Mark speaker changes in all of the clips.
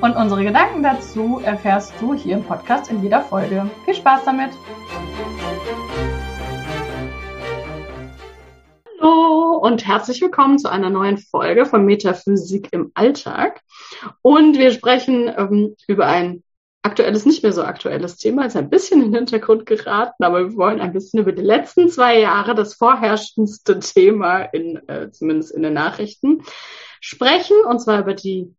Speaker 1: Und unsere Gedanken dazu erfährst du hier im Podcast in jeder Folge. Viel Spaß damit! Hallo und herzlich willkommen zu einer neuen Folge von Metaphysik im Alltag. Und wir sprechen ähm, über ein aktuelles, nicht mehr so aktuelles Thema, ist ein bisschen in den Hintergrund geraten, aber wir wollen ein bisschen über die letzten zwei Jahre, das vorherrschendste Thema in, äh, zumindest in den Nachrichten, sprechen, und zwar über die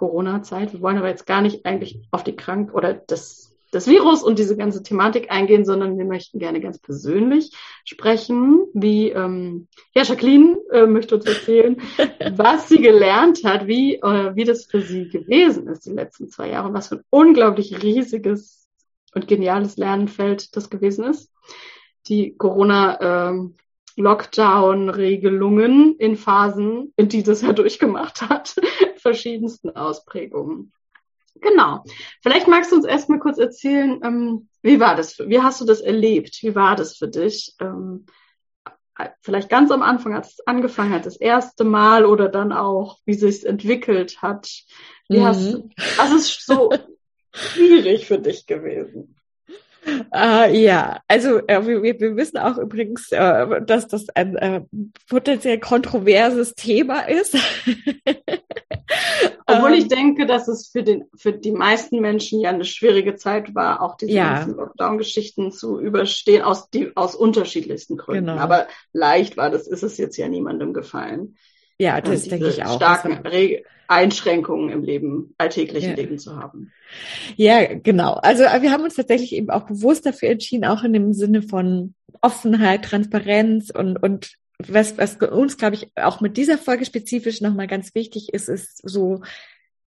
Speaker 1: Corona-Zeit. Wir wollen aber jetzt gar nicht eigentlich auf die Krank- oder das das Virus und diese ganze Thematik eingehen, sondern wir möchten gerne ganz persönlich sprechen, wie ähm, ja Jacqueline äh, möchte uns erzählen, was sie gelernt hat, wie äh, wie das für sie gewesen ist die letzten zwei Jahre und was für ein unglaublich riesiges und geniales Lernfeld das gewesen ist. Die Corona äh, Lockdown-Regelungen in Phasen, in die das ja durchgemacht hat, verschiedensten Ausprägungen. Genau. Vielleicht magst du uns erstmal kurz erzählen, ähm, wie war das? Für, wie hast du das erlebt? Wie war das für dich? Ähm, vielleicht ganz am Anfang, als es angefangen hat, das erste Mal oder dann auch, wie sich entwickelt hat. Wie mhm. hast du, was ist so schwierig für dich gewesen?
Speaker 2: Uh, ja, also äh, wir, wir wissen auch übrigens, äh, dass das ein äh, potenziell kontroverses Thema ist.
Speaker 1: Obwohl ich ähm. denke, dass es für, den, für die meisten Menschen ja eine schwierige Zeit war, auch diese ja. ganzen Lockdown-Geschichten zu überstehen, aus, die, aus unterschiedlichsten Gründen. Genau. Aber leicht war das, ist es jetzt ja niemandem gefallen.
Speaker 2: Ja, das denke ich auch.
Speaker 1: Starken Einschränkungen im Leben, alltäglichen ja. Leben zu haben.
Speaker 2: Ja, genau. Also wir haben uns tatsächlich eben auch bewusst dafür entschieden, auch in dem Sinne von Offenheit, Transparenz und, und was, was uns, glaube ich, auch mit dieser Folge spezifisch nochmal ganz wichtig ist, ist so,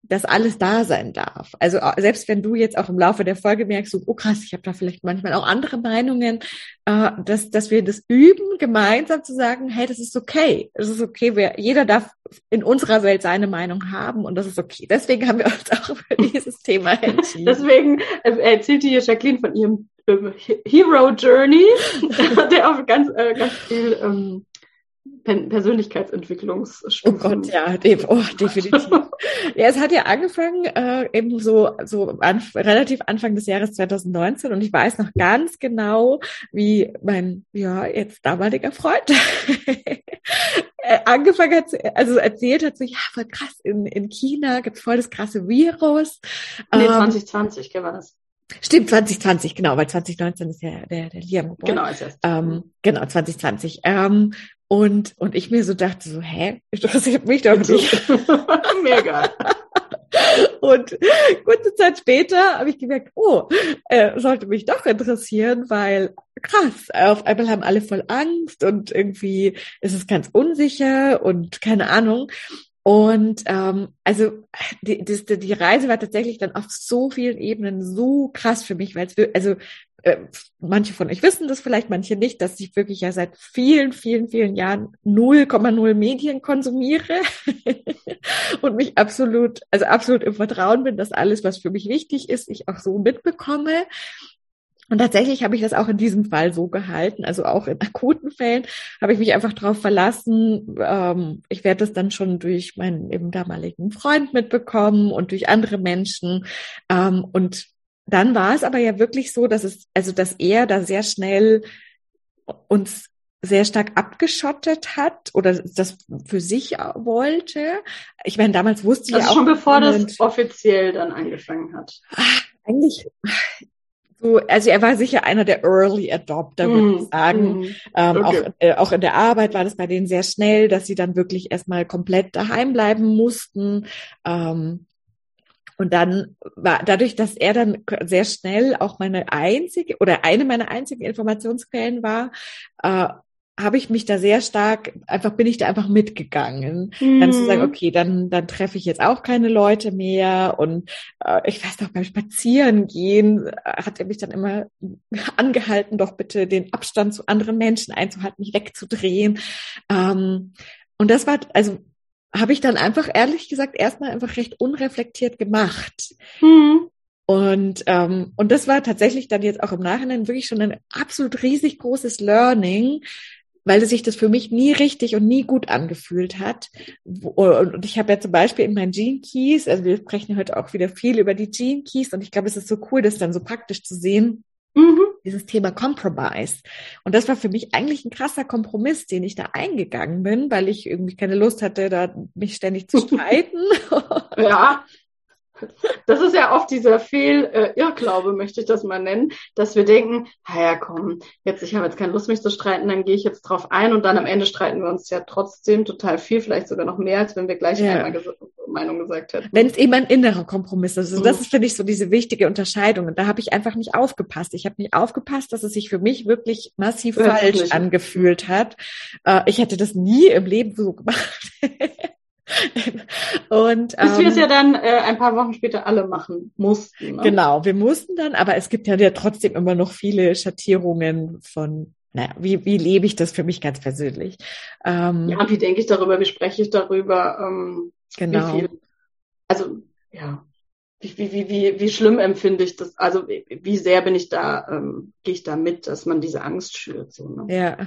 Speaker 2: dass alles da sein darf. Also äh, selbst wenn du jetzt auch im Laufe der Folge merkst, so, oh krass, ich habe da vielleicht manchmal auch andere Meinungen, äh, dass, dass wir das üben, gemeinsam zu sagen, hey, das ist okay. Das ist okay. Wir, jeder darf in unserer Welt seine Meinung haben und das ist okay. Deswegen haben wir uns auch für dieses Thema entschieden.
Speaker 1: Deswegen äh, erzählte hier Jacqueline von ihrem ähm, Hero Journey, der auf ganz, äh, ganz viel ähm, Persönlichkeitsentwicklungsstufen.
Speaker 2: Oh Gott, ja, de oh, definitiv. ja, es hat ja angefangen, äh, eben so, so an, relativ Anfang des Jahres 2019 und ich weiß noch ganz genau, wie mein, ja, jetzt damaliger Freund äh, angefangen hat, also erzählt hat, so, ja, voll krass, in, in China gibt's voll das krasse Virus.
Speaker 1: Nee, ähm, 2020, gell, war das?
Speaker 2: Stimmt, 2020, genau, weil 2019 ist ja der, der Liam
Speaker 1: geboren. Genau, ist erst.
Speaker 2: Ähm, genau, 2020. Ähm, und, und ich mir so dachte so, hä? Interessiert mich doch nicht.
Speaker 1: Mega.
Speaker 2: Und kurze Zeit später habe ich gemerkt, oh, äh, sollte mich doch interessieren, weil krass, auf einmal haben alle voll Angst und irgendwie ist es ganz unsicher und keine Ahnung. Und ähm, also die, die, die Reise war tatsächlich dann auf so vielen Ebenen so krass für mich, weil es also äh, manche von euch wissen das vielleicht, manche nicht, dass ich wirklich ja seit vielen, vielen, vielen Jahren 0,0 Medien konsumiere und mich absolut, also absolut im Vertrauen bin, dass alles, was für mich wichtig ist, ich auch so mitbekomme. Und tatsächlich habe ich das auch in diesem Fall so gehalten. Also auch in akuten Fällen habe ich mich einfach darauf verlassen. Ähm, ich werde das dann schon durch meinen eben damaligen Freund mitbekommen und durch andere Menschen. Ähm, und dann war es aber ja wirklich so, dass es, also dass er da sehr schnell uns sehr stark abgeschottet hat oder das für sich wollte. Ich meine, damals wusste ich
Speaker 1: also ja auch schon bevor das offiziell dann angefangen hat.
Speaker 2: Ach, eigentlich so, also er war sicher einer der Early Adopter, mm, würde ich sagen. Mm, ähm, okay. auch, äh, auch in der Arbeit war das bei denen sehr schnell, dass sie dann wirklich erstmal komplett daheim bleiben mussten. Ähm, und dann war dadurch, dass er dann sehr schnell auch meine einzige oder eine meiner einzigen Informationsquellen war, äh, habe ich mich da sehr stark, einfach bin ich da einfach mitgegangen. Mhm. Dann zu sagen, okay, dann, dann treffe ich jetzt auch keine Leute mehr. Und äh, ich weiß noch, beim Spazierengehen äh, hat er mich dann immer angehalten, doch bitte den Abstand zu anderen Menschen einzuhalten, mich wegzudrehen. Ähm, und das war, also habe ich dann einfach ehrlich gesagt erstmal einfach recht unreflektiert gemacht. Mhm. Und, ähm, und das war tatsächlich dann jetzt auch im Nachhinein wirklich schon ein absolut riesig großes Learning, weil sich das für mich nie richtig und nie gut angefühlt hat. Und ich habe ja zum Beispiel in meinen Gene Keys, also wir sprechen heute auch wieder viel über die Gene Keys und ich glaube, es ist so cool, das dann so praktisch zu sehen. Mhm. Dieses Thema Compromise. Und das war für mich eigentlich ein krasser Kompromiss, den ich da eingegangen bin, weil ich irgendwie keine Lust hatte, da mich ständig zu streiten.
Speaker 1: ja. Das ist ja oft dieser Fehl-Irrglaube, äh, möchte ich das mal nennen, dass wir denken, ja komm, jetzt, ich habe jetzt keine Lust, mich zu streiten, dann gehe ich jetzt drauf ein und dann am Ende streiten wir uns ja trotzdem total viel, vielleicht sogar noch mehr, als wenn wir gleich ja. einmal ges Meinung gesagt hätten.
Speaker 2: Wenn es eben ein innerer Kompromiss ist. Also mhm. das ist, finde ich, so diese wichtige Unterscheidung. Und da habe ich einfach nicht aufgepasst. Ich habe nicht aufgepasst, dass es sich für mich wirklich massiv ja, falsch angefühlt hat. Äh, ich hätte das nie im Leben so gemacht.
Speaker 1: und bis ähm, wir es ja dann äh, ein paar Wochen später alle machen mussten.
Speaker 2: Ne? Genau, wir mussten dann, aber es gibt ja, ja trotzdem immer noch viele Schattierungen von naja, wie, wie lebe ich das für mich ganz persönlich?
Speaker 1: Ähm, ja, wie denke ich darüber, wie spreche ich darüber? Ähm,
Speaker 2: genau.
Speaker 1: Also, ja wie, wie, wie, wie schlimm empfinde ich das? Also wie sehr bin ich da, ähm, gehe ich da mit, dass man diese Angst schürt? So, ne?
Speaker 2: Ja.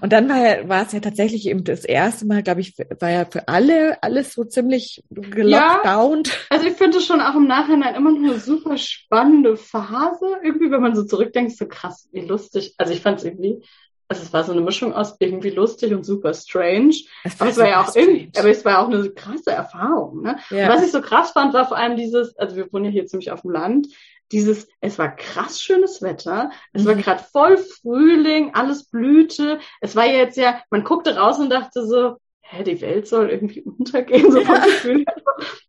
Speaker 2: Und dann war, ja, war es ja tatsächlich eben das erste Mal, glaube ich, war ja für alle alles so ziemlich gelockdownt.
Speaker 1: Ja, also ich finde schon auch im Nachhinein immer noch eine super spannende Phase. Irgendwie, wenn man so zurückdenkt, so krass, wie lustig. Also ich fand es irgendwie also es war so eine Mischung aus irgendwie lustig und super strange. Aber es war ja auch irgendwie, aber es war auch eine krasse Erfahrung. Ne? Ja. was ich so krass fand, war vor allem dieses, also wir wohnen ja hier ziemlich auf dem Land, dieses, es war krass schönes Wetter, es mhm. war gerade voll Frühling, alles blühte. Es war jetzt ja, man guckte raus und dachte so, hä, die Welt soll irgendwie untergehen, so vom ja. Gefühl her.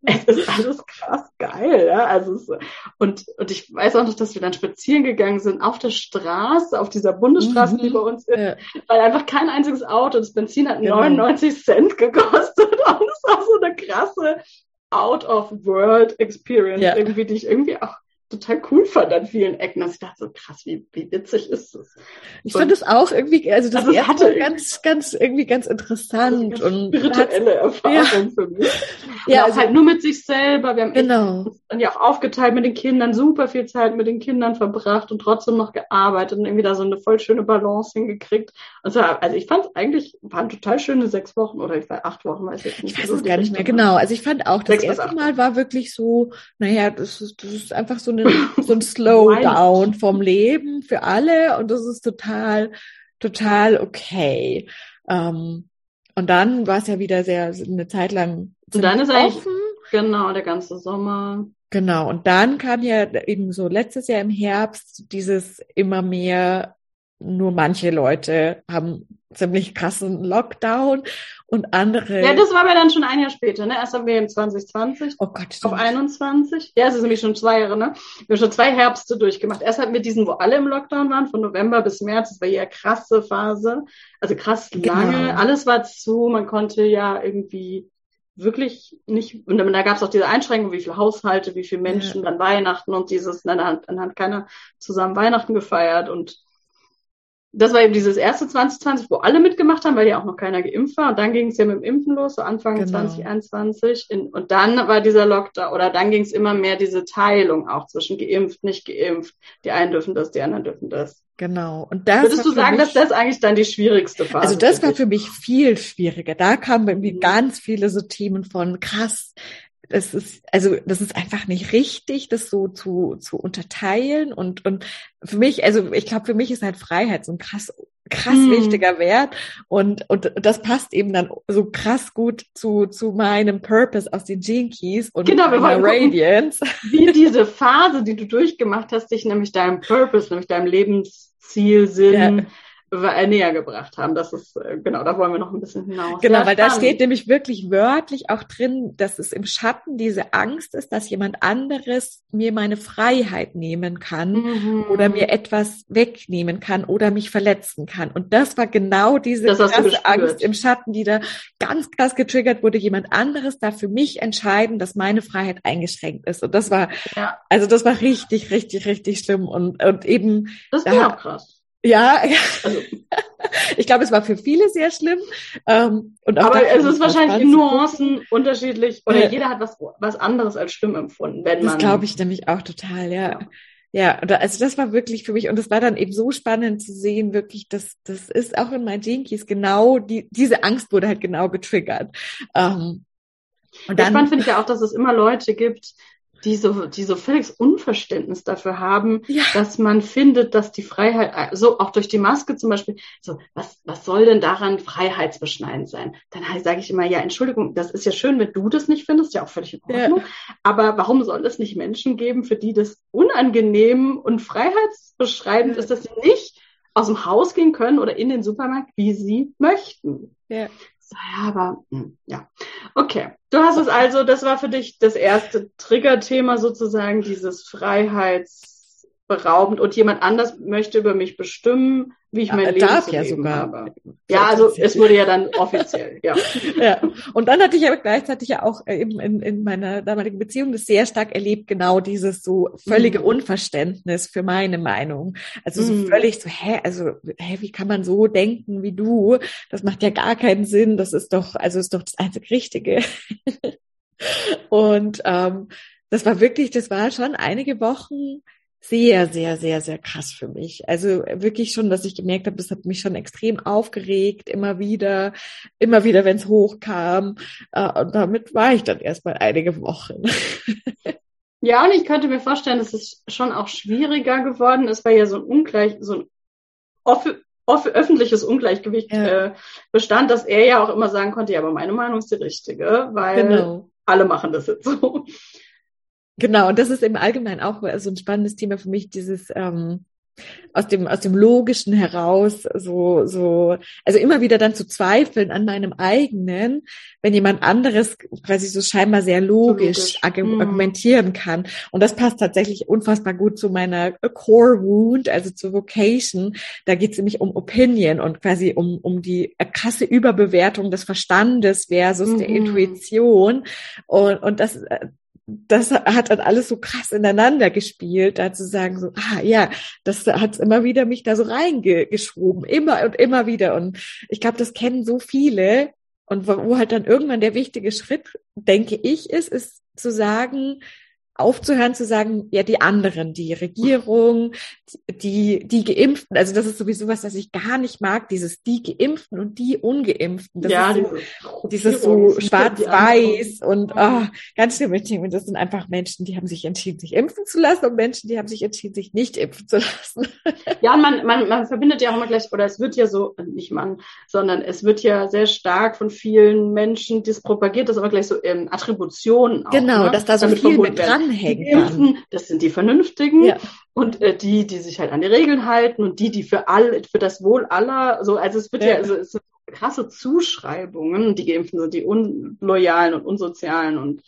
Speaker 1: Es ist alles krass geil, ja. Also es, und, und ich weiß auch noch, dass wir dann spazieren gegangen sind auf der Straße, auf dieser Bundesstraße, mhm. die bei uns ist, ja. weil einfach kein einziges Auto, das Benzin hat genau. 99 Cent gekostet und es war so eine krasse Out-of-World-Experience ja. irgendwie, die ich irgendwie auch total cool fand an vielen Ecken, dass ich dachte, so krass, wie, wie witzig ist das?
Speaker 2: Ich fand es auch irgendwie, also das also hatte ganz, ganz, irgendwie ganz interessant und
Speaker 1: spirituelle Erfahrung ja. für mich. Und ja, also, halt nur mit sich selber. Wir haben
Speaker 2: genau.
Speaker 1: dann ja auch aufgeteilt mit den Kindern, super viel Zeit mit den Kindern verbracht und trotzdem noch gearbeitet und irgendwie da so eine voll schöne Balance hingekriegt. Also, also ich fand es eigentlich, waren total schöne sechs Wochen oder ich war acht Wochen, weiß ich
Speaker 2: nicht. Ich weiß es gar nicht mehr genau. Also ich fand auch, das erste Mal war wirklich so, naja, das ist, das ist einfach so eine, so ein Slowdown vom Leben für alle und das ist total, total okay. Ähm, und dann war es ja wieder sehr eine Zeit lang.
Speaker 1: Und dann ist eigentlich genau der ganze Sommer.
Speaker 2: Genau. Und dann kam ja eben so letztes Jahr im Herbst dieses immer mehr nur manche Leute haben ziemlich krassen Lockdown und andere.
Speaker 1: Ja, das war aber dann schon ein Jahr später, ne? Erst haben wir im 2020.
Speaker 2: Oh Gott.
Speaker 1: Auf 21. Ja, es ist nämlich schon zwei Jahre, ne? Wir haben schon zwei Herbste durchgemacht. Erst hatten wir diesen, wo alle im Lockdown waren, von November bis März. Das war ja krasse Phase. Also krass lange. Genau. Alles war zu. Man konnte ja irgendwie wirklich nicht, und da gab es auch diese Einschränkung, wie viele Haushalte, wie viele Menschen ja. dann Weihnachten und dieses, dann hat, dann hat keiner zusammen Weihnachten gefeiert und das war eben dieses erste 2020, wo alle mitgemacht haben, weil ja auch noch keiner geimpft war. Und dann ging es ja mit dem Impfen los, so Anfang genau. 2021. In, und dann war dieser Lockdown, oder dann ging es immer mehr diese Teilung auch zwischen geimpft, nicht geimpft. Die einen dürfen das, die anderen dürfen das.
Speaker 2: Genau.
Speaker 1: Und das Würdest du sagen, mich, dass das eigentlich dann die schwierigste Phase
Speaker 2: Also das war für mich viel schwieriger. Da kamen irgendwie mhm. ganz viele so Themen von krass, das ist, also das ist einfach nicht richtig, das so zu, zu unterteilen. Und, und für mich, also ich glaube, für mich ist halt Freiheit so ein krass, krass hm. wichtiger Wert. Und, und das passt eben dann so krass gut zu, zu meinem Purpose aus den Gene Keys und
Speaker 1: genau, meiner Radiance. Gucken, wie diese Phase, die du durchgemacht hast, dich nämlich deinem Purpose, nämlich deinem Lebensziel, Sinn, ja näher gebracht haben. Das ist, äh, genau, da wollen wir noch ein bisschen hinaus.
Speaker 2: Genau, ja, weil spannend. da steht nämlich wirklich wörtlich auch drin, dass es im Schatten diese Angst ist, dass jemand anderes mir meine Freiheit nehmen kann mhm. oder mir etwas wegnehmen kann oder mich verletzen kann. Und das war genau diese Angst im Schatten, die da ganz krass getriggert wurde. Jemand anderes darf für mich entscheiden, dass meine Freiheit eingeschränkt ist. Und das war, ja. also das war richtig, richtig, richtig schlimm. Und, und eben.
Speaker 1: Das ist da, auch krass.
Speaker 2: Ja, also. ich glaube, es war für viele sehr schlimm. Ähm,
Speaker 1: und Aber es ist wahrscheinlich in Nuancen unterschiedlich oder ja. jeder hat was, was anderes als schlimm empfunden, wenn.
Speaker 2: Das glaube ich nämlich auch total, ja. ja. Ja, also das war wirklich für mich und es war dann eben so spannend zu sehen, wirklich, dass das ist auch in meinen Jinkies genau die diese Angst wurde halt genau getriggert. Ähm,
Speaker 1: und dann, spannend finde ich ja auch, dass es immer Leute gibt, die so, die so völliges Unverständnis dafür haben, ja. dass man findet, dass die Freiheit, so auch durch die Maske zum Beispiel, so, was, was soll denn daran freiheitsbeschneidend sein? Dann sage ich immer, ja, Entschuldigung, das ist ja schön, wenn du das nicht findest, ja auch völlig in Ordnung. Ja. Aber warum soll es nicht Menschen geben, für die das unangenehm und freiheitsbeschreibend ja. ist, dass sie nicht aus dem Haus gehen können oder in den Supermarkt, wie sie möchten? Ja. Ja, aber hm, ja. Okay. Du hast es also, das war für dich das erste Triggerthema sozusagen, dieses Freiheitsberaubend und jemand anders möchte über mich bestimmen, wie ich mein ja, Leben darf ja sogar. habe. Ja, also es wurde ja dann offiziell, ja.
Speaker 2: ja. Und dann hatte ich aber gleichzeitig ja auch äh, eben in, in meiner damaligen Beziehung das sehr stark erlebt, genau dieses so völlige mhm. Unverständnis für meine Meinung. Also so mhm. völlig so, hä, also, hä, wie kann man so denken wie du? Das macht ja gar keinen Sinn. Das ist doch, also ist doch das einzig Richtige. Und ähm, das war wirklich, das war schon einige Wochen sehr, sehr, sehr, sehr krass für mich. Also wirklich schon, dass ich gemerkt habe, das hat mich schon extrem aufgeregt, immer wieder, immer wieder, wenn es hochkam. Äh, und damit war ich dann erstmal einige Wochen.
Speaker 1: Ja, und ich könnte mir vorstellen, dass es schon auch schwieriger geworden ist, weil ja so ein Ungleich, so ein off off öffentliches Ungleichgewicht ja. äh, bestand, dass er ja auch immer sagen konnte, ja, aber meine Meinung ist die richtige, weil genau. alle machen das jetzt so.
Speaker 2: Genau, und das ist im Allgemeinen auch so ein spannendes Thema für mich, dieses ähm, aus dem aus dem Logischen heraus so so also immer wieder dann zu zweifeln an meinem eigenen, wenn jemand anderes quasi so scheinbar sehr logisch, logisch. Mhm. argumentieren kann und das passt tatsächlich unfassbar gut zu meiner Core Wound, also zur Vocation. Da geht es nämlich um Opinion und quasi um um die krasse Überbewertung des Verstandes versus mhm. der Intuition und und das das hat dann alles so krass ineinander gespielt, da zu sagen so, ah ja, das hat immer wieder mich da so reingeschoben, immer und immer wieder. Und ich glaube, das kennen so viele. Und wo, wo halt dann irgendwann der wichtige Schritt, denke ich, ist, ist zu sagen, aufzuhören zu sagen, ja, die anderen, die Regierung, die, die Geimpften, also das ist sowieso was, was ich gar nicht mag, dieses die Geimpften und die Ungeimpften. Das ja, ist so, dieses so schwarz-weiß und oh, ganz schlimm. Und das sind einfach Menschen, die haben sich entschieden, sich impfen zu lassen und Menschen, die haben sich entschieden, sich nicht impfen zu lassen.
Speaker 1: Ja, und man, man, man verbindet ja auch immer gleich, oder es wird ja so, nicht man, sondern es wird ja sehr stark von vielen Menschen das propagiert, das aber gleich so ähm, Attributionen
Speaker 2: auch. Genau, ne? dass da so viel mit dran dranhängen
Speaker 1: kann. Das sind die Vernünftigen ja. und äh, die, die sich halt an die Regeln halten und die, die für all, für das Wohl aller, so, also es wird ja, ja also es sind krasse Zuschreibungen. Die Geimpften sind die unloyalen und unsozialen und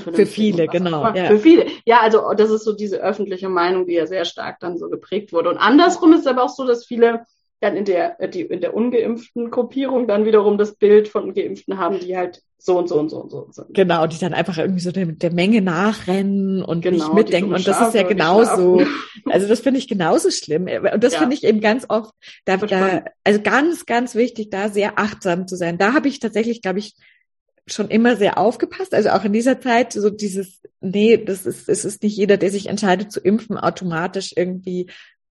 Speaker 2: für viele, genau.
Speaker 1: Ja. Für viele. Ja, also das ist so diese öffentliche Meinung, die ja sehr stark dann so geprägt wurde. Und andersrum ist es aber auch so, dass viele dann in der, äh, die, in der ungeimpften Gruppierung dann wiederum das Bild von Geimpften haben, die halt so und so und so und so sind.
Speaker 2: Genau, die dann einfach irgendwie so der, der Menge nachrennen und genau, nicht mitdenken. Und das ist ja genauso. Also das finde ich genauso schlimm. Und das ja. finde ich eben ganz oft, da, da, also ganz, ganz wichtig, da sehr achtsam zu sein. Da habe ich tatsächlich, glaube ich, schon immer sehr aufgepasst. Also auch in dieser Zeit so dieses, nee, das ist, es ist nicht jeder, der sich entscheidet zu impfen, automatisch irgendwie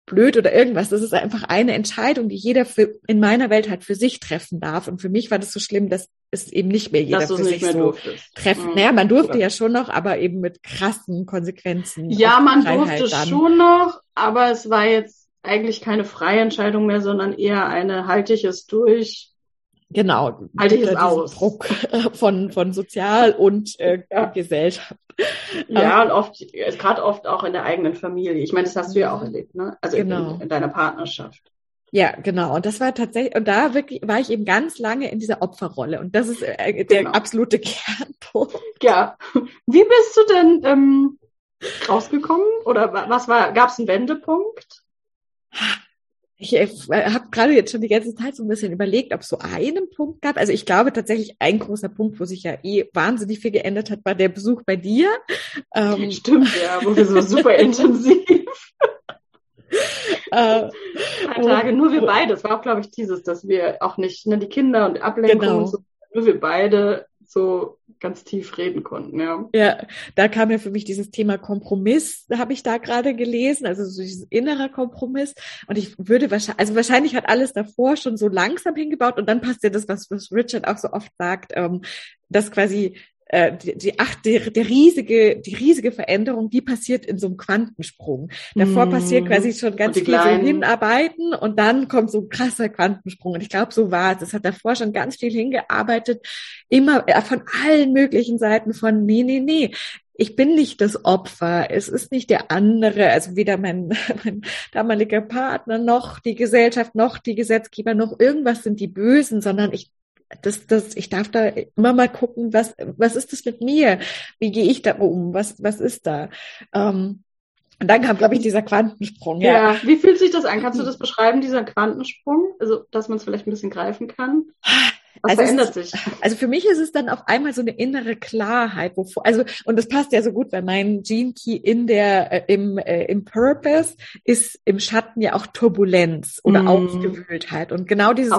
Speaker 2: blöd oder irgendwas. Das ist einfach eine Entscheidung, die jeder für, in meiner Welt halt für sich treffen darf. Und für mich war das so schlimm, dass es eben nicht mehr jeder für sich so durftest. treffen. Mhm. Naja, man durfte ja schon noch, aber eben mit krassen Konsequenzen.
Speaker 1: Ja, man durfte dann. schon noch, aber es war jetzt eigentlich keine freie Entscheidung mehr, sondern eher eine halte ich es durch.
Speaker 2: Genau,
Speaker 1: halte ich es aus.
Speaker 2: Druck von, von Sozial- und äh, ja. Gesellschaft.
Speaker 1: Ja, und oft, gerade oft auch in der eigenen Familie. Ich meine, das hast du ja auch erlebt, ne? Also genau. in, in deiner Partnerschaft.
Speaker 2: Ja, genau. Und das war tatsächlich, und da wirklich war ich eben ganz lange in dieser Opferrolle. Und das ist äh, der genau. absolute Kernpunkt.
Speaker 1: Ja. Wie bist du denn ähm, rausgekommen? Oder was war, gab es einen Wendepunkt?
Speaker 2: Ich äh, habe gerade jetzt schon die ganze Zeit so ein bisschen überlegt, ob es so einen Punkt gab. Also ich glaube tatsächlich ein großer Punkt, wo sich ja eh wahnsinnig viel geändert hat, war der Besuch bei dir.
Speaker 1: Ähm, Stimmt, ja, wo wir so super intensiv. äh, Drei Tage, nur wir beide. Es war auch, glaube ich, dieses, dass wir auch nicht, ne, die Kinder und Ablenkung genau. und so, nur wir beide so ganz tief reden konnten, ja.
Speaker 2: Ja, da kam ja für mich dieses Thema Kompromiss, habe ich da gerade gelesen, also so dieses innere Kompromiss. Und ich würde wahrscheinlich, also wahrscheinlich hat alles davor schon so langsam hingebaut und dann passt ja das, was, was Richard auch so oft sagt, ähm, dass quasi die, die, ach, die, der riesige, die riesige Veränderung, die passiert in so einem Quantensprung. Davor mm. passiert quasi schon ganz viel kleinen... so hinarbeiten und dann kommt so ein krasser Quantensprung. Und ich glaube, so war es. Es hat davor schon ganz viel hingearbeitet, immer äh, von allen möglichen Seiten von, nee, nee, nee, ich bin nicht das Opfer, es ist nicht der andere, also weder mein, mein damaliger Partner noch die Gesellschaft noch die Gesetzgeber noch irgendwas sind die Bösen, sondern ich das, das, ich darf da immer mal gucken, was, was ist das mit mir? Wie gehe ich da um? Was, was ist da? Ähm, und dann kam, glaube ich, dieser Quantensprung.
Speaker 1: Ja. ja, wie fühlt sich das an? Kannst du das beschreiben, dieser Quantensprung? Also, dass man es vielleicht ein bisschen greifen kann?
Speaker 2: Also sich? Also für mich ist es dann auf einmal so eine innere Klarheit, wovor, also, und das passt ja so gut, weil mein Gene Key in der, äh, im, äh, im Purpose ist im Schatten ja auch Turbulenz oder mm. Aufgewühltheit. Und genau dieses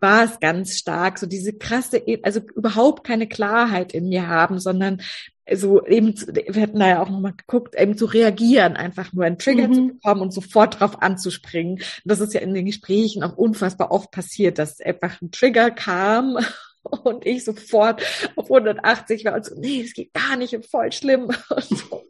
Speaker 2: war es ganz stark, so diese krasse, also überhaupt keine Klarheit in mir haben, sondern so eben, wir hatten da ja auch nochmal geguckt, eben zu reagieren, einfach nur einen Trigger mhm. zu bekommen und sofort drauf anzuspringen. das ist ja in den Gesprächen auch unfassbar oft passiert, dass einfach ein Trigger kam und ich sofort auf 180 war und so, nee, das geht gar nicht und voll schlimm und so.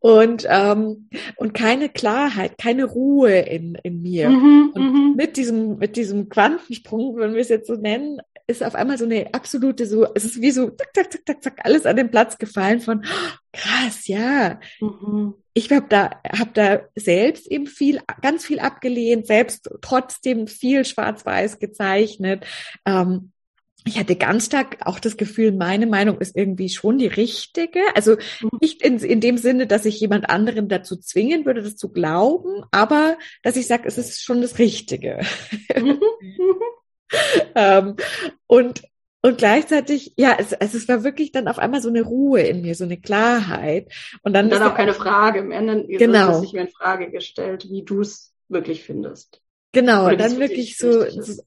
Speaker 2: Und, ähm, und keine Klarheit, keine Ruhe in, in mir. Mhm, und mhm. mit diesem, mit diesem Quantensprung, wenn wir es jetzt so nennen, ist auf einmal so eine absolute, so, es ist wie so, zack, zack, zack, zack, zack, alles an den Platz gefallen von, oh, krass, ja. Mhm. Ich habe da, hab da selbst eben viel, ganz viel abgelehnt, selbst trotzdem viel schwarz-weiß gezeichnet. Ähm, ich hatte ganz stark auch das Gefühl, meine Meinung ist irgendwie schon die richtige. Also mhm. nicht in, in dem Sinne, dass ich jemand anderen dazu zwingen würde, das zu glauben, aber dass ich sage, es ist schon das Richtige. Ähm, und und gleichzeitig, ja, es, es, es war wirklich dann auf einmal so eine Ruhe in mir, so eine Klarheit. Und dann,
Speaker 1: und dann auch keine Frage mehr. Dann genau. ist nicht mehr in Frage gestellt, wie du es wirklich findest.
Speaker 2: Genau, und dann wirklich so,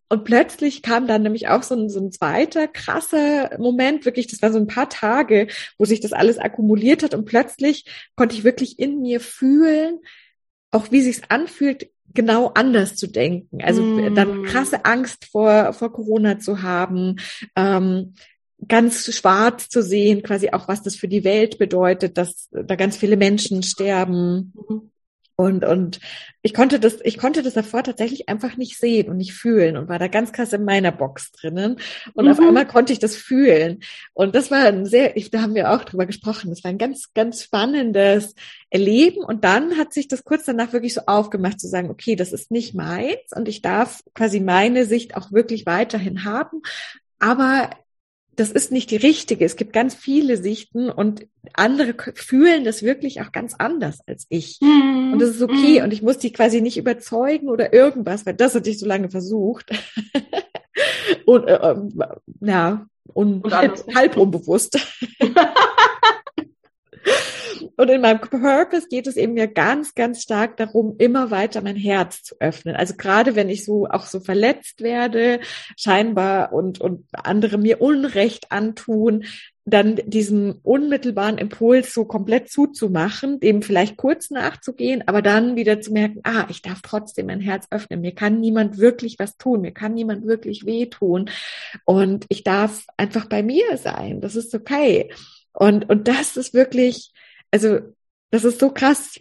Speaker 2: und plötzlich kam dann nämlich auch so ein, so ein zweiter krasser Moment, wirklich, das war so ein paar Tage, wo sich das alles akkumuliert hat und plötzlich konnte ich wirklich in mir fühlen, auch wie sich's anfühlt, genau anders zu denken. Also mm. dann krasse Angst vor, vor Corona zu haben, ähm, ganz schwarz zu sehen, quasi auch was das für die Welt bedeutet, dass da ganz viele Menschen sterben. Mhm. Und, und ich konnte das, ich konnte das davor tatsächlich einfach nicht sehen und nicht fühlen und war da ganz krass in meiner Box drinnen. Und mhm. auf einmal konnte ich das fühlen. Und das war ein sehr, ich, da haben wir auch drüber gesprochen. Das war ein ganz, ganz spannendes Erleben. Und dann hat sich das kurz danach wirklich so aufgemacht zu sagen, okay, das ist nicht meins und ich darf quasi meine Sicht auch wirklich weiterhin haben. Aber das ist nicht die richtige. Es gibt ganz viele Sichten und andere fühlen das wirklich auch ganz anders als ich. Mm, und das ist okay. Mm. Und ich muss die quasi nicht überzeugen oder irgendwas, weil das hatte ich so lange versucht. und äh, äh, ja, und, und halb, halb unbewusst. Und in meinem Purpose geht es eben ja ganz, ganz stark darum, immer weiter mein Herz zu öffnen. Also gerade wenn ich so auch so verletzt werde, scheinbar und, und andere mir Unrecht antun, dann diesem unmittelbaren Impuls so komplett zuzumachen, dem vielleicht kurz nachzugehen, aber dann wieder zu merken, ah, ich darf trotzdem mein Herz öffnen. Mir kann niemand wirklich was tun. Mir kann niemand wirklich wehtun. Und ich darf einfach bei mir sein. Das ist okay. Und, und das ist wirklich, also das ist so krass,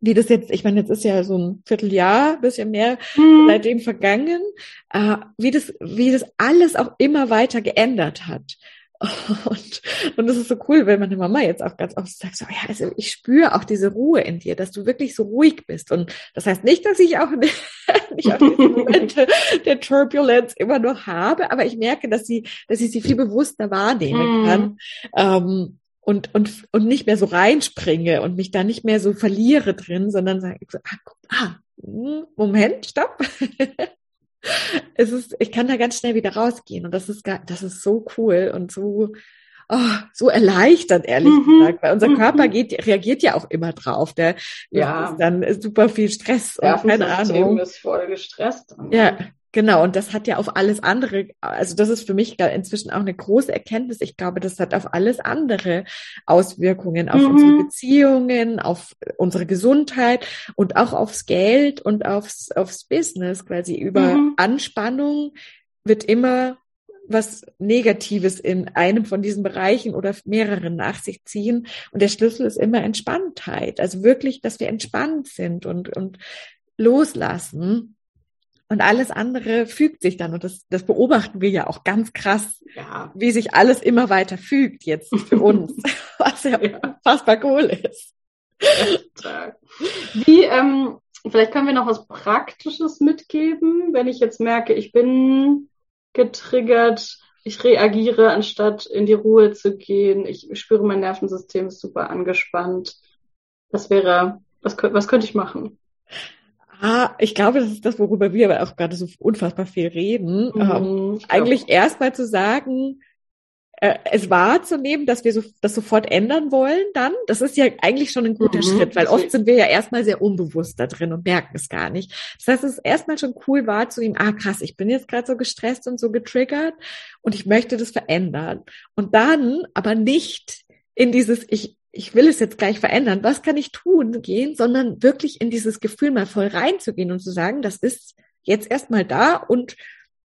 Speaker 2: wie das jetzt, ich meine, jetzt ist ja so ein Vierteljahr, bisschen mehr mhm. seitdem vergangen, äh, wie das, wie das alles auch immer weiter geändert hat. Und, und das ist so cool, wenn meine Mama jetzt auch ganz oft sagt, so, ja, also ich spüre auch diese Ruhe in dir, dass du wirklich so ruhig bist. Und das heißt nicht, dass ich auch nicht, nicht auch diese Momente der Turbulence immer noch habe, aber ich merke, dass sie, dass ich sie viel bewusster wahrnehmen kann. Mm. Ähm, und, und, und nicht mehr so reinspringe und mich da nicht mehr so verliere drin, sondern sage so, ah, guck, ah, hm, Moment, stopp. es ist, ich kann da ganz schnell wieder rausgehen und das ist, das ist so cool und so, oh, so erleichtert, ehrlich mhm. gesagt, weil unser Körper mhm. geht, reagiert ja auch immer drauf. Der ja. ist dann super viel Stress
Speaker 1: und keine Ahnung. ist voll gestresst.
Speaker 2: Ja, Genau, und das hat ja auf alles andere, also das ist für mich inzwischen auch eine große Erkenntnis. Ich glaube, das hat auf alles andere Auswirkungen, auf mhm. unsere Beziehungen, auf unsere Gesundheit und auch aufs Geld und aufs, aufs Business quasi. Über mhm. Anspannung wird immer was Negatives in einem von diesen Bereichen oder mehreren nach sich ziehen. Und der Schlüssel ist immer Entspanntheit. Also wirklich, dass wir entspannt sind und, und loslassen und alles andere fügt sich dann. Und das, das beobachten wir ja auch ganz krass, ja. wie sich alles immer weiter fügt jetzt für uns, was ja, ja. unfassbar cool ist.
Speaker 1: Wie, ähm, vielleicht können wir noch was Praktisches mitgeben, wenn ich jetzt merke, ich bin getriggert, ich reagiere, anstatt in die Ruhe zu gehen. Ich spüre, mein Nervensystem ist super angespannt. Was wäre, was, was könnte ich machen?
Speaker 2: Ah, ich glaube, das ist das, worüber wir aber auch gerade so unfassbar viel reden. Mhm, ähm, eigentlich erstmal zu sagen, äh, es wahrzunehmen, dass wir so, das sofort ändern wollen dann. Das ist ja eigentlich schon ein guter mhm, Schritt, weil oft sind wir ja erstmal sehr unbewusst da drin und merken es gar nicht. Das heißt, es ist erstmal schon cool wahrzunehmen, ah krass, ich bin jetzt gerade so gestresst und so getriggert und ich möchte das verändern. Und dann aber nicht in dieses, ich ich will es jetzt gleich verändern, was kann ich tun gehen, sondern wirklich in dieses Gefühl mal voll reinzugehen und zu sagen, das ist jetzt erstmal da und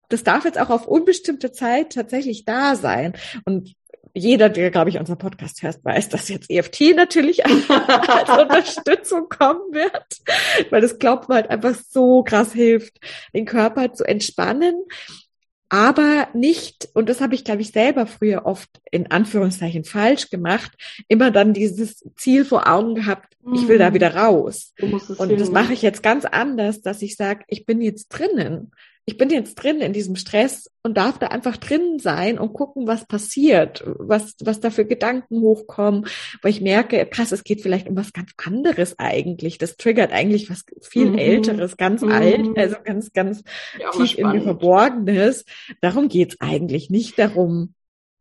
Speaker 2: das darf jetzt auch auf unbestimmte Zeit tatsächlich da sein. Und jeder, der, glaube ich, unser Podcast hört, weiß, dass jetzt EFT natürlich als Unterstützung kommen wird, weil das glaubt man halt einfach so krass hilft, den Körper zu entspannen aber nicht, und das habe ich, glaube ich, selber früher oft in Anführungszeichen falsch gemacht, immer dann dieses Ziel vor Augen gehabt, ich will da mhm. wieder raus. Und das mache ich jetzt ganz anders, dass ich sage, ich bin jetzt drinnen ich bin jetzt drin in diesem Stress und darf da einfach drin sein und gucken, was passiert, was, was da für Gedanken hochkommen, weil ich merke, krass, es geht vielleicht um was ganz anderes eigentlich. Das triggert eigentlich was viel mhm. Älteres, ganz mhm. alt, also ganz, ganz ja, tief in mir Verborgenes. Darum geht's eigentlich nicht darum.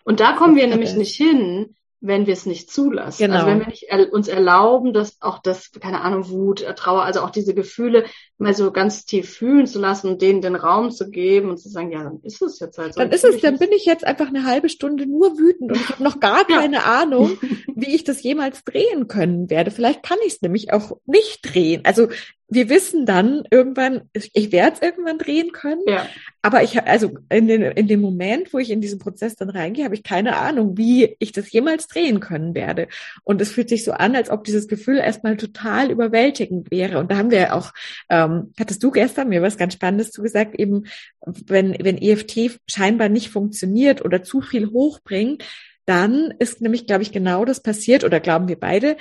Speaker 1: Und da kommen wir nämlich nicht hin, wenn wir es nicht zulassen. Genau. Also wenn wir nicht er uns erlauben, dass auch das, keine Ahnung, Wut, Trauer, also auch diese Gefühle mal so ganz tief fühlen zu lassen und denen den Raum zu geben und zu sagen, ja, dann ist es jetzt halt
Speaker 2: so. Dann ist es, dann bin ich jetzt einfach eine halbe Stunde nur wütend und ich habe noch gar keine ja. Ahnung, wie ich das jemals drehen können werde. Vielleicht kann ich es nämlich auch nicht drehen. Also wir wissen dann irgendwann, ich werde es irgendwann drehen können, ja. Aber ich also in, den, in dem Moment, wo ich in diesen Prozess dann reingehe, habe ich keine Ahnung, wie ich das jemals drehen können werde. Und es fühlt sich so an, als ob dieses Gefühl erstmal total überwältigend wäre. Und da haben wir auch, ähm, hattest du gestern mir was ganz Spannendes zugesagt, eben wenn, wenn EFT scheinbar nicht funktioniert oder zu viel hochbringt, dann ist nämlich, glaube ich, genau das passiert oder glauben wir beide,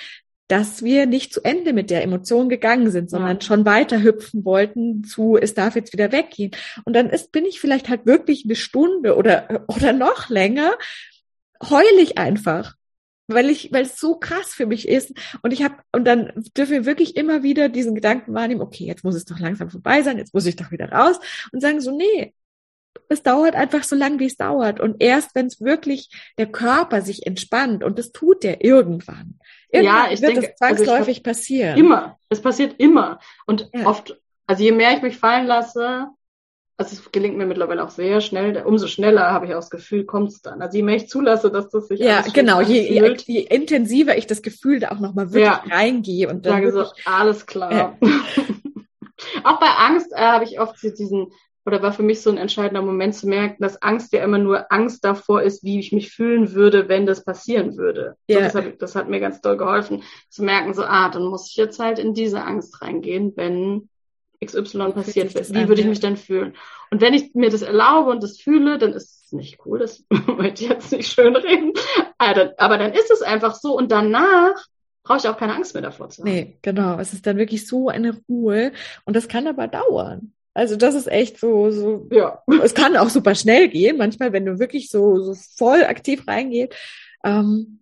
Speaker 2: dass wir nicht zu Ende mit der Emotion gegangen sind, sondern ja. schon weiter hüpfen wollten zu, es darf jetzt wieder weggehen. Und dann ist, bin ich vielleicht halt wirklich eine Stunde oder, oder noch länger, heul ich einfach. Weil ich, weil es so krass für mich ist. Und ich habe, und dann dürfen wir wirklich immer wieder diesen Gedanken wahrnehmen, okay, jetzt muss es doch langsam vorbei sein, jetzt muss ich doch wieder raus und sagen so, nee, es dauert einfach so lang, wie es dauert. Und erst wenn es wirklich der Körper sich entspannt, und das tut der irgendwann, irgendwann
Speaker 1: ja, ich
Speaker 2: wird
Speaker 1: denke,
Speaker 2: es also zwangsläufig also passieren.
Speaker 1: Immer. Es passiert immer. Und ja. oft, also je mehr ich mich fallen lasse, also es gelingt mir mittlerweile auch sehr schnell, umso schneller habe ich auch das Gefühl, kommt es dann. Also je mehr ich zulasse, dass das sich
Speaker 2: Ja, genau, je, je, je, intensiver ich das Gefühl da auch nochmal wirklich ja. reingehe und dann
Speaker 1: sage so, alles klar. Ja. auch bei Angst äh, habe ich oft diesen oder war für mich so ein entscheidender Moment zu merken, dass Angst ja immer nur Angst davor ist, wie ich mich fühlen würde, wenn das passieren würde. Ja. So, das, hat, das hat mir ganz doll geholfen, zu merken, so, ah, dann muss ich jetzt halt in diese Angst reingehen, wenn XY passiert wird. Wie würde ich mich dann fühlen? Und wenn ich mir das erlaube und das fühle, dann ist es nicht cool, das möchte ich jetzt nicht schön reden. Aber dann ist es einfach so und danach brauche ich auch keine Angst mehr davor zu haben.
Speaker 2: Nee, genau. Es ist dann wirklich so eine Ruhe und das kann aber dauern. Also das ist echt so, so, ja. Es kann auch super schnell gehen, manchmal, wenn du wirklich so, so voll aktiv reingehst. Ähm,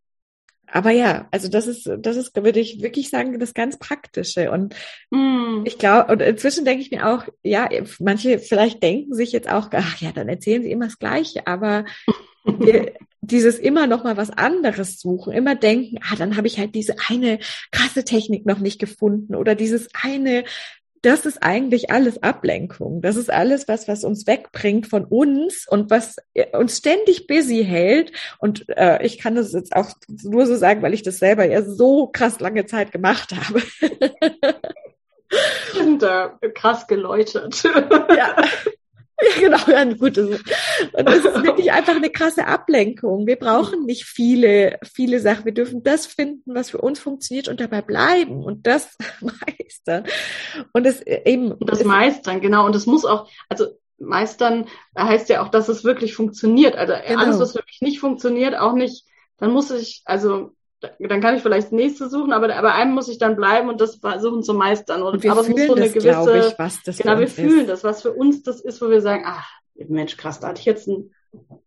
Speaker 2: aber ja, also das ist, das ist, würde ich wirklich sagen, das ganz Praktische. Und mm. ich glaube, und inzwischen denke ich mir auch, ja, manche vielleicht denken sich jetzt auch, ach ja, dann erzählen sie immer das Gleiche, aber dieses immer noch mal was anderes suchen, immer denken, ah, dann habe ich halt diese eine krasse Technik noch nicht gefunden oder dieses eine das ist eigentlich alles Ablenkung. Das ist alles was, was uns wegbringt von uns und was äh, uns ständig busy hält. Und äh, ich kann das jetzt auch nur so sagen, weil ich das selber ja so krass lange Zeit gemacht habe.
Speaker 1: sind da krass geläutert.
Speaker 2: Ja. Ja, genau, ja, gut. Das ist, das ist wirklich einfach eine krasse Ablenkung. Wir brauchen nicht viele, viele Sachen. Wir dürfen das finden, was für uns funktioniert und dabei bleiben und das meistern. Und es eben.
Speaker 1: Das meistern, genau. Und es muss auch, also meistern heißt ja auch, dass es wirklich funktioniert. Also genau. alles, was wirklich nicht funktioniert, auch nicht, dann muss ich, also dann kann ich vielleicht das nächste suchen, aber bei einem muss ich dann bleiben und das versuchen zu meistern. Und,
Speaker 2: und wir
Speaker 1: aber
Speaker 2: fühlen es muss so eine das, gewisse, ich, was das
Speaker 1: genau, wir fühlen ist. das, was für uns das ist, wo wir sagen, ach, Mensch, krass, da hatte ich jetzt ein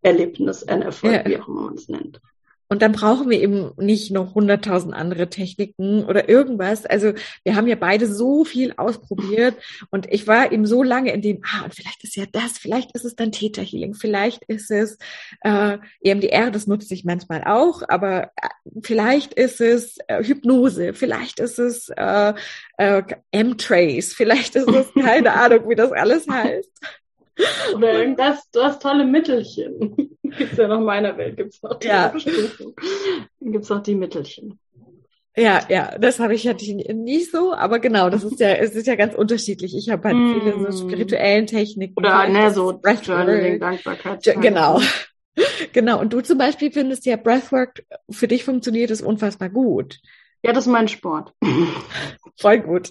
Speaker 1: Erlebnis, ein Erfolg, ja. wie auch immer man es nennt.
Speaker 2: Und dann brauchen wir eben nicht noch hunderttausend andere Techniken oder irgendwas. Also wir haben ja beide so viel ausprobiert und ich war eben so lange in dem, ah, und vielleicht ist ja das, vielleicht ist es dann Theta Healing, vielleicht ist es äh, EMDR, das nutze ich manchmal auch, aber äh, vielleicht ist es äh, Hypnose, vielleicht ist es äh, äh, M-Trace, vielleicht ist es keine Ahnung, wie das alles heißt.
Speaker 1: Oder irgendwas, du hast tolle Mittelchen. gibt's ja noch in meiner Welt, gibt's noch die ja. Dann gibt's noch die Mittelchen.
Speaker 2: Ja, ja, das habe ich ja nicht so, aber genau, das ist ja, es ist ja ganz unterschiedlich. Ich habe halt mm. viele so spirituellen Techniken.
Speaker 1: Oder ne, so Journaling,
Speaker 2: Dankbarkeit. Genau. Genau. Und du zum Beispiel findest ja Breathwork für dich funktioniert es unfassbar gut.
Speaker 1: Ja, das ist mein Sport.
Speaker 2: Voll gut.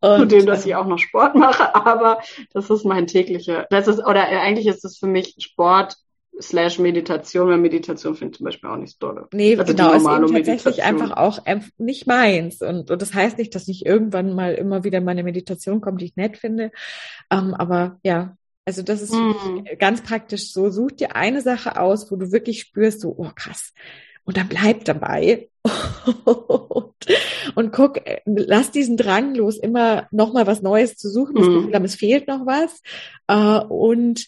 Speaker 1: Und, Zudem, dass ich auch noch Sport mache, aber das ist mein täglicher, das ist, oder eigentlich ist es für mich Sport slash Meditation, weil Meditation finde ich zum Beispiel auch nicht so dolle.
Speaker 2: Nee, also genau, ist eben tatsächlich einfach auch nicht meins. Und, und das heißt nicht, dass nicht irgendwann mal immer wieder meine Meditation kommt, die ich nett finde. Ähm, aber ja, also das ist mm. ganz praktisch so. Such dir eine Sache aus, wo du wirklich spürst, so, oh krass, und dann bleib dabei und, und guck, lass diesen Drang los, immer noch mal was Neues zu suchen. Das mhm. Gefühl, es fehlt noch was. Äh, und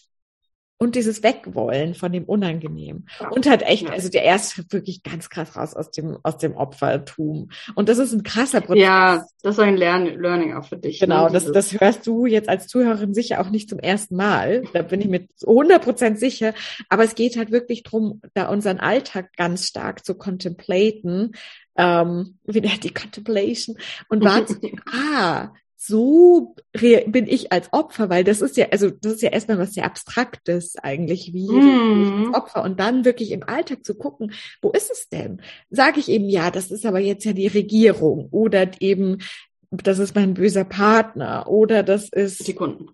Speaker 2: und dieses Wegwollen von dem Unangenehmen. Und halt echt, also der erste wirklich ganz krass raus aus dem, aus dem Opfertum. Und das ist ein krasser
Speaker 1: Prozess. Ja, das ist ein Lern Learning auch für dich.
Speaker 2: Ne, genau, ne? das, das hörst du jetzt als Zuhörerin sicher auch nicht zum ersten Mal. Da bin ich mir 100 Prozent sicher. Aber es geht halt wirklich drum, da unseren Alltag ganz stark zu contemplaten, ähm, wieder die Contemplation und wahrzunehmen, ah, so bin ich als Opfer, weil das ist ja, also das ist ja erstmal was sehr Abstraktes eigentlich, wie mm. Opfer und dann wirklich im Alltag zu gucken, wo ist es denn? Sage ich eben, ja, das ist aber jetzt ja die Regierung oder eben, das ist mein böser Partner oder das ist
Speaker 1: die Kunden.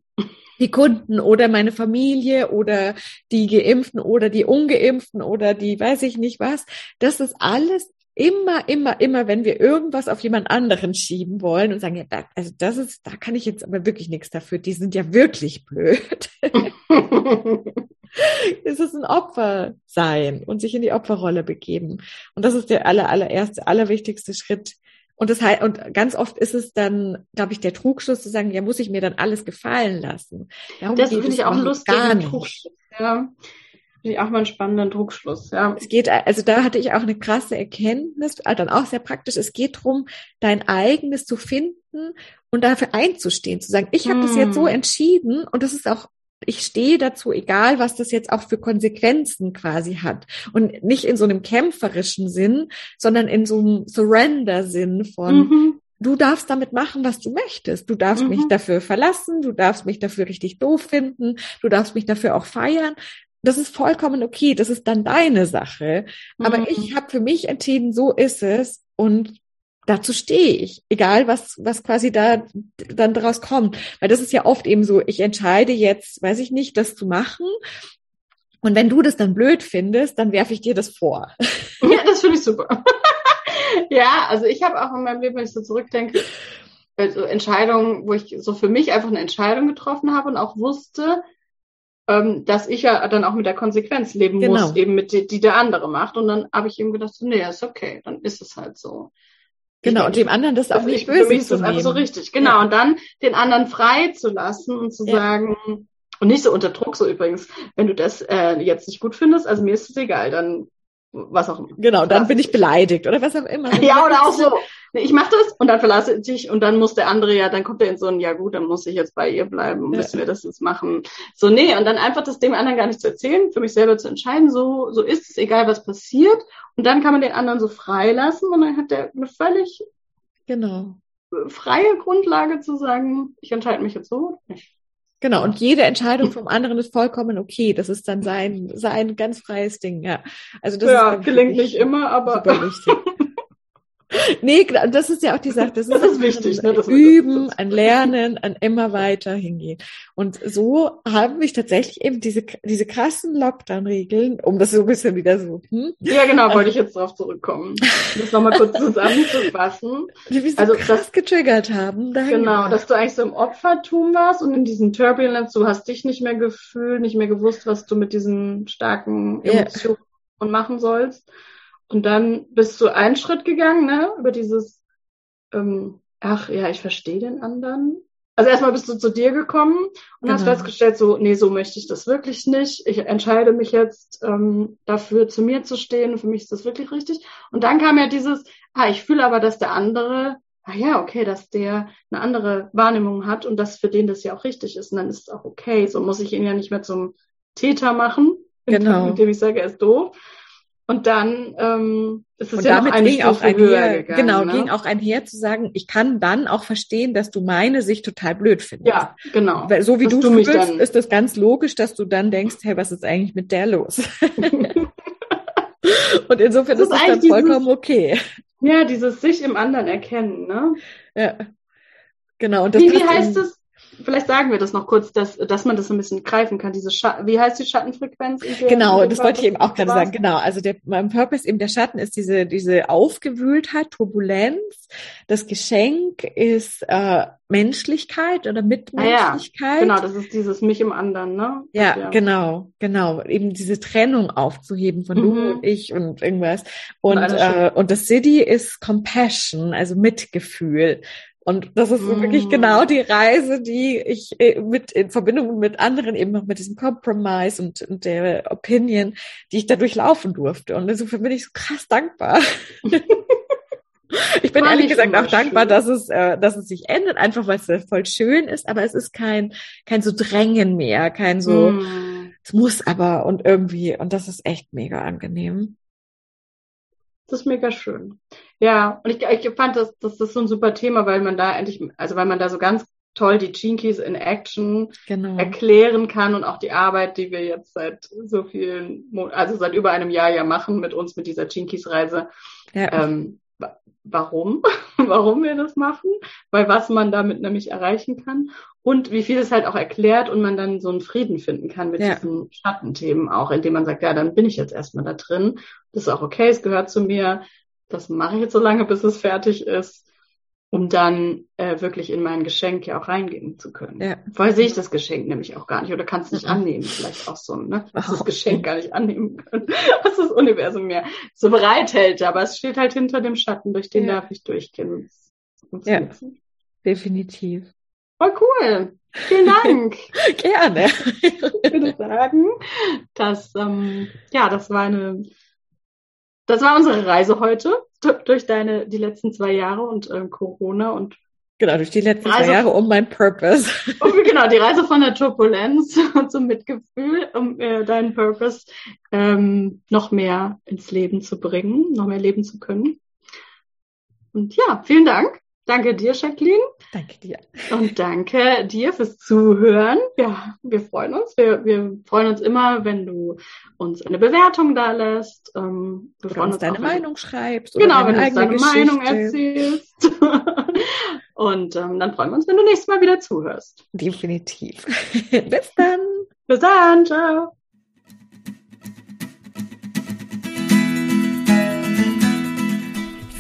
Speaker 2: Die Kunden oder meine Familie oder die Geimpften oder die Ungeimpften oder die weiß ich nicht was. Das ist alles immer, immer, immer, wenn wir irgendwas auf jemand anderen schieben wollen und sagen, ja, da, also das ist, da kann ich jetzt aber wirklich nichts dafür, die sind ja wirklich blöd. es ist ein Opfer sein und sich in die Opferrolle begeben. Und das ist der aller, allererste, allerwichtigste Schritt. Und das heißt, und ganz oft ist es dann, glaube ich, der Trugschluss zu sagen, ja, muss ich mir dann alles gefallen lassen.
Speaker 1: Darum das finde ich auch lustig. Gar nicht. Trugschluss, ja. Finde ich auch mal einen spannenden Druckschluss, ja.
Speaker 2: Es geht, also da hatte ich auch eine krasse Erkenntnis, äh, dann auch sehr praktisch. Es geht darum, dein eigenes zu finden und dafür einzustehen, zu sagen, ich habe hm. das jetzt so hm. entschieden und das ist auch ich stehe dazu, egal was das jetzt auch für Konsequenzen quasi hat. Und nicht in so einem kämpferischen Sinn, sondern in so einem Surrender-Sinn von, mhm. du darfst damit machen, was du möchtest. Du darfst mhm. mich dafür verlassen, du darfst mich dafür richtig doof finden, du darfst mich dafür auch feiern das ist vollkommen okay, das ist dann deine Sache. Aber mhm. ich habe für mich entschieden, so ist es. Und dazu stehe ich, egal was, was quasi da dann daraus kommt. Weil das ist ja oft eben so, ich entscheide jetzt, weiß ich nicht, das zu machen. Und wenn du das dann blöd findest, dann werfe ich dir das vor.
Speaker 1: Ja, das finde ich super. ja, also ich habe auch in meinem Leben, wenn ich so zurückdenke, also Entscheidungen, wo ich so für mich einfach eine Entscheidung getroffen habe und auch wusste, ähm, dass ich ja dann auch mit der Konsequenz leben genau. muss, eben mit die, die der andere macht. Und dann habe ich eben gedacht, so, nee, ist okay, dann ist es halt so.
Speaker 2: Genau, und dem anderen das auch nicht böse
Speaker 1: Für mich ist das einfach so richtig. Genau, ja. und dann den anderen frei zu lassen und zu ja. sagen, und nicht so unter Druck, so übrigens, wenn du das äh, jetzt nicht gut findest, also mir ist es egal, dann was auch immer.
Speaker 2: Genau, dann bin ich beleidigt oder was auch immer.
Speaker 1: ja, oder auch so, ich mache das und dann verlasse ich dich und dann muss der andere ja, dann kommt er in so ein, ja gut, dann muss ich jetzt bei ihr bleiben, müssen wir das jetzt machen. So, nee, und dann einfach das dem anderen gar nicht zu erzählen, für mich selber zu entscheiden, so, so ist es, egal was passiert. Und dann kann man den anderen so freilassen und dann hat der eine völlig
Speaker 2: genau.
Speaker 1: freie Grundlage zu sagen, ich entscheide mich jetzt so nicht.
Speaker 2: Genau, und jede Entscheidung vom anderen ist vollkommen okay. Das ist dann sein, sein ganz freies Ding, ja.
Speaker 1: Also das ja, ist gelingt nicht immer, aber
Speaker 2: super wichtig. nee, das ist ja auch die Sache.
Speaker 1: Das, das ist, wichtig.
Speaker 2: Ne, ein Üben, ein Lernen, ein immer weiter hingehen. Und so haben mich tatsächlich eben diese, diese krassen Lockdown-Regeln, um das so ein bisschen wieder so.
Speaker 1: Hm? Ja, genau, also, wollte ich jetzt drauf zurückkommen. Das nochmal kurz zusammenzufassen.
Speaker 2: Wie wir so also, krass das, getriggert haben.
Speaker 1: Genau, dass du eigentlich so im Opfertum warst und in diesen Turbulence, du hast dich nicht mehr gefühlt, nicht mehr gewusst, was du mit diesen starken Emotionen yeah. machen sollst. Und dann bist du einen Schritt gegangen, ne, über dieses, ähm, ach ja, ich verstehe den anderen. Also erstmal bist du zu dir gekommen und genau. hast festgestellt, so, nee, so möchte ich das wirklich nicht. Ich entscheide mich jetzt ähm, dafür, zu mir zu stehen. Für mich ist das wirklich richtig. Und dann kam ja dieses, ah, ich fühle aber, dass der andere, ah ja, okay, dass der eine andere Wahrnehmung hat und dass für den das ja auch richtig ist. Und dann ist es auch okay. So muss ich ihn ja nicht mehr zum Täter machen,
Speaker 2: genau.
Speaker 1: indem ich sage, er ist doof, und dann ähm, ist es
Speaker 2: und
Speaker 1: ja
Speaker 2: damit
Speaker 1: noch eine
Speaker 2: ging auch
Speaker 1: einher,
Speaker 2: gegangen, genau, ne? ging auch einher zu sagen, ich kann dann auch verstehen, dass du meine Sicht total blöd findest.
Speaker 1: Ja, genau.
Speaker 2: Weil so wie dass du fühlst, ist das ganz logisch, dass du dann denkst, hey, was ist eigentlich mit der los? und insofern das ist es dann vollkommen dieses, okay.
Speaker 1: Ja, dieses sich im anderen erkennen, ne?
Speaker 2: Ja. Genau.
Speaker 1: Und das wie, wie heißt es? Vielleicht sagen wir das noch kurz, dass, dass man das ein bisschen greifen kann. Diese Scha wie heißt die Schattenfrequenz?
Speaker 2: Genau, das wollte ich eben auch gerade sagen. Genau, also der, mein Purpose eben der Schatten ist diese diese Aufgewühltheit, Turbulenz. Das Geschenk ist äh, Menschlichkeit oder Mitmenschlichkeit. Ah,
Speaker 1: ja. Genau, das ist dieses mich im anderen, ne?
Speaker 2: Ja, ja, genau, genau. Eben diese Trennung aufzuheben von mhm. du und ich und irgendwas. Und, und, äh, und das City ist Compassion, also Mitgefühl. Und das ist so wirklich genau mm. die Reise, die ich äh, mit in Verbindung mit anderen eben noch mit diesem Compromise und, und der Opinion, die ich dadurch laufen durfte. Und insofern bin ich so krass dankbar. ich bin War ehrlich gesagt auch dankbar, dass es, äh, dass es sich endet, einfach weil es voll schön ist, aber es ist kein, kein so Drängen mehr, kein so, mm. es muss aber und irgendwie, und das ist echt mega angenehm.
Speaker 1: Das ist mega schön. Ja, und ich, ich fand, das, das ist so ein super Thema, weil man da endlich, also weil man da so ganz toll die Keys in Action genau. erklären kann und auch die Arbeit, die wir jetzt seit so vielen, also seit über einem Jahr ja machen mit uns mit dieser Gene Keys Reise. Ja. Ähm, warum, warum wir das machen, weil was man damit nämlich erreichen kann und wie viel es halt auch erklärt und man dann so einen Frieden finden kann mit ja. diesen Schattenthemen auch, indem man sagt, ja, dann bin ich jetzt erstmal da drin. Das ist auch okay, es gehört zu mir. Das mache ich jetzt so lange, bis es fertig ist, um dann äh, wirklich in mein Geschenk ja auch reingehen zu können. Ja. Vorher sehe ich das Geschenk nämlich auch gar nicht oder kann es nicht annehmen. Vielleicht auch so, ne? Dass das Geschenk gar nicht annehmen können, was das Universum mir so bereithält. Aber es steht halt hinter dem Schatten, durch den ja. darf ich durchgehen.
Speaker 2: Ja, definitiv.
Speaker 1: Voll cool. Vielen Dank.
Speaker 2: Gerne.
Speaker 1: ich würde sagen, dass ähm, ja, das war eine, das war unsere Reise heute durch deine die letzten zwei Jahre und ähm, Corona und
Speaker 2: Genau, durch die letzten Reise, zwei Jahre um mein Purpose.
Speaker 1: Um, genau, die Reise von der Turbulenz zum Mitgefühl, um äh, deinen Purpose ähm, noch mehr ins Leben zu bringen, noch mehr leben zu können. Und ja, vielen Dank Danke dir, Jacqueline.
Speaker 2: Danke dir.
Speaker 1: Und danke dir fürs Zuhören. Ja, wir freuen uns. Wir, wir freuen uns immer, wenn du uns eine Bewertung da lässt.
Speaker 2: Ähm, wir oder freuen uns
Speaker 1: deine
Speaker 2: auch, Meinung schreibst.
Speaker 1: Genau, wenn du uns deine Geschichte. Meinung erzählst. Und ähm, dann freuen wir uns, wenn du nächstes Mal wieder zuhörst.
Speaker 2: Definitiv. Bis dann.
Speaker 1: Bis dann. Ciao.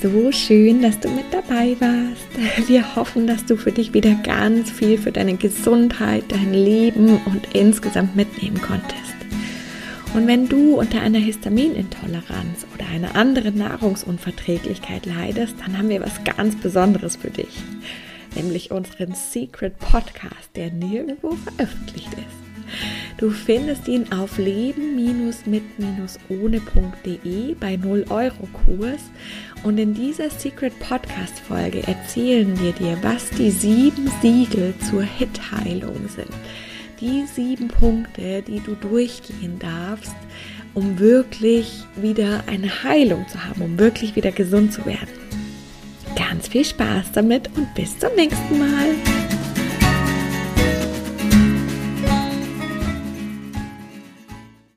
Speaker 2: So schön, dass du mit dabei warst. Wir hoffen, dass du für dich wieder ganz viel für deine Gesundheit, dein Leben und insgesamt mitnehmen konntest. Und wenn du unter einer Histaminintoleranz oder einer anderen Nahrungsunverträglichkeit leidest, dann haben wir was ganz Besonderes für dich, nämlich unseren Secret Podcast, der nirgendwo veröffentlicht ist. Du findest ihn auf leben-mit-ohne.de bei 0 Euro Kurs und in dieser Secret Podcast Folge erzählen wir dir, was die sieben Siegel zur Hitheilung sind. Die sieben Punkte, die du durchgehen darfst, um wirklich wieder eine Heilung zu haben, um wirklich wieder gesund zu werden. Ganz viel Spaß damit und bis zum nächsten Mal.